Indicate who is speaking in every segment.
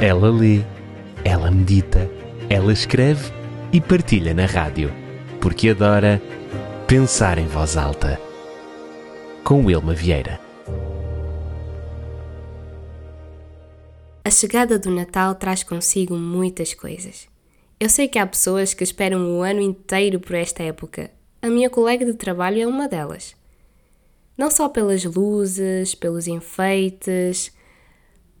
Speaker 1: Ela lê, ela medita, ela escreve e partilha na rádio, porque adora pensar em voz alta. Com Wilma Vieira.
Speaker 2: A chegada do Natal traz consigo muitas coisas. Eu sei que há pessoas que esperam o ano inteiro por esta época. A minha colega de trabalho é uma delas. Não só pelas luzes, pelos enfeites,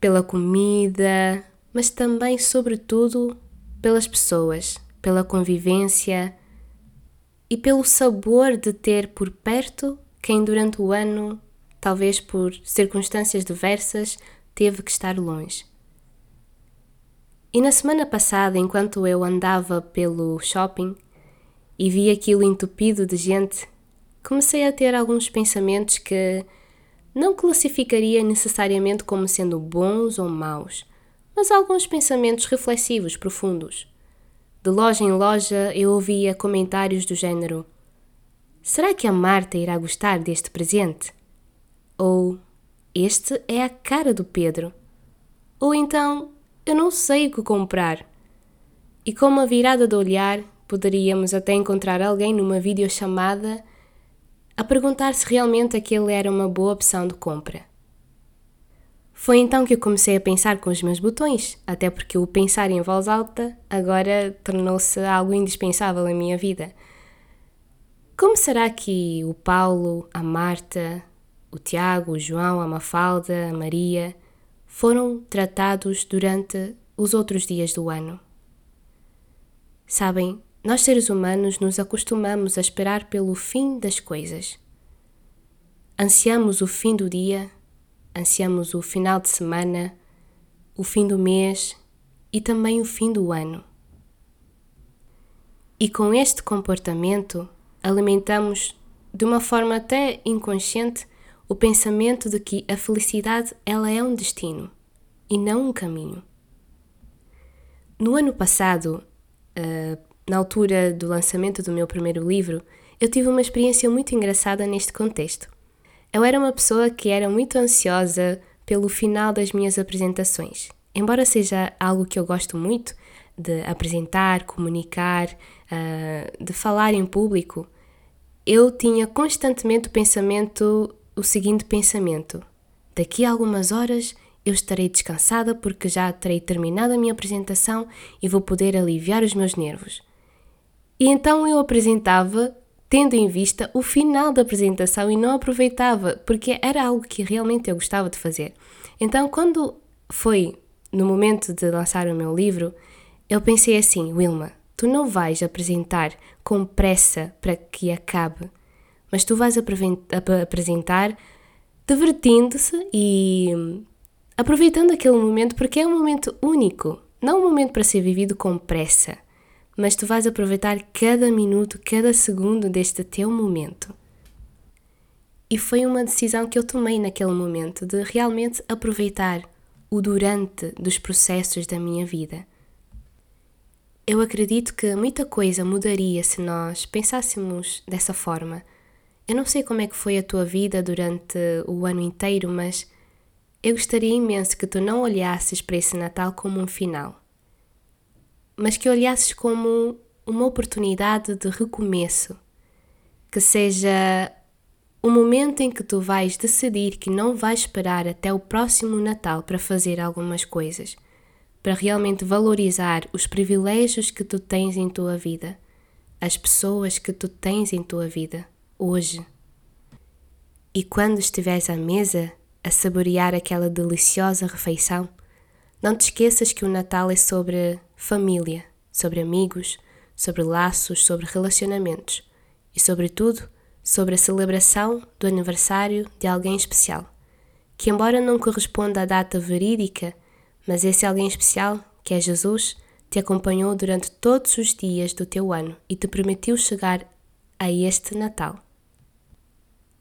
Speaker 2: pela comida, mas também, sobretudo, pelas pessoas, pela convivência e pelo sabor de ter por perto quem durante o ano, talvez por circunstâncias diversas, teve que estar longe. E na semana passada, enquanto eu andava pelo shopping e vi aquilo entupido de gente, comecei a ter alguns pensamentos que não classificaria necessariamente como sendo bons ou maus, mas alguns pensamentos reflexivos profundos. De loja em loja eu ouvia comentários do género: Será que a Marta irá gostar deste presente? Ou Este é a cara do Pedro? Ou então Eu não sei o que comprar. E com uma virada de olhar, poderíamos até encontrar alguém numa videochamada a perguntar se realmente aquele era uma boa opção de compra. Foi então que eu comecei a pensar com os meus botões, até porque o pensar em voz alta agora tornou-se algo indispensável em minha vida. Como será que o Paulo, a Marta, o Tiago, o João, a Mafalda, a Maria foram tratados durante os outros dias do ano? Sabem, nós, seres humanos, nos acostumamos a esperar pelo fim das coisas. Ansiamos o fim do dia, ansiamos o final de semana, o fim do mês e também o fim do ano. E com este comportamento, alimentamos, de uma forma até inconsciente, o pensamento de que a felicidade ela é um destino e não um caminho. No ano passado, uh, na altura do lançamento do meu primeiro livro, eu tive uma experiência muito engraçada neste contexto. Eu era uma pessoa que era muito ansiosa pelo final das minhas apresentações. Embora seja algo que eu gosto muito, de apresentar, comunicar, uh, de falar em público, eu tinha constantemente o pensamento, o seguinte pensamento: daqui a algumas horas eu estarei descansada porque já terei terminado a minha apresentação e vou poder aliviar os meus nervos. E então eu apresentava tendo em vista o final da apresentação e não aproveitava, porque era algo que realmente eu gostava de fazer. Então, quando foi no momento de lançar o meu livro, eu pensei assim: Wilma, tu não vais apresentar com pressa para que acabe, mas tu vais apresentar divertindo-se e aproveitando aquele momento, porque é um momento único, não um momento para ser vivido com pressa mas tu vais aproveitar cada minuto, cada segundo deste teu momento. E foi uma decisão que eu tomei naquele momento de realmente aproveitar o durante dos processos da minha vida. Eu acredito que muita coisa mudaria se nós pensássemos dessa forma. Eu não sei como é que foi a tua vida durante o ano inteiro, mas eu gostaria imenso que tu não olhasses para esse Natal como um final mas que olhasses como uma oportunidade de recomeço, que seja o momento em que tu vais decidir que não vais esperar até o próximo Natal para fazer algumas coisas, para realmente valorizar os privilégios que tu tens em tua vida, as pessoas que tu tens em tua vida hoje. E quando estiveres à mesa a saborear aquela deliciosa refeição, não te esqueças que o Natal é sobre família, sobre amigos, sobre laços, sobre relacionamentos e, sobretudo, sobre a celebração do aniversário de alguém especial, que, embora não corresponda à data verídica, mas esse alguém especial, que é Jesus, te acompanhou durante todos os dias do teu ano e te permitiu chegar a este Natal.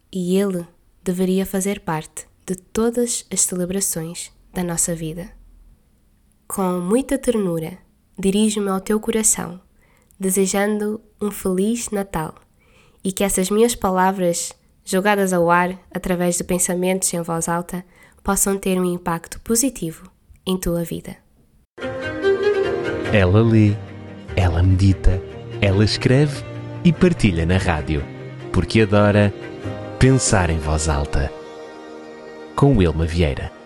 Speaker 2: E ele deveria fazer parte de todas as celebrações da nossa vida. Com muita ternura, dirijo-me ao teu coração, desejando um feliz Natal e que essas minhas palavras, jogadas ao ar através de pensamentos em voz alta, possam ter um impacto positivo em tua vida.
Speaker 1: Ela lê, ela medita, ela escreve e partilha na rádio, porque adora pensar em voz alta. Com Wilma Vieira.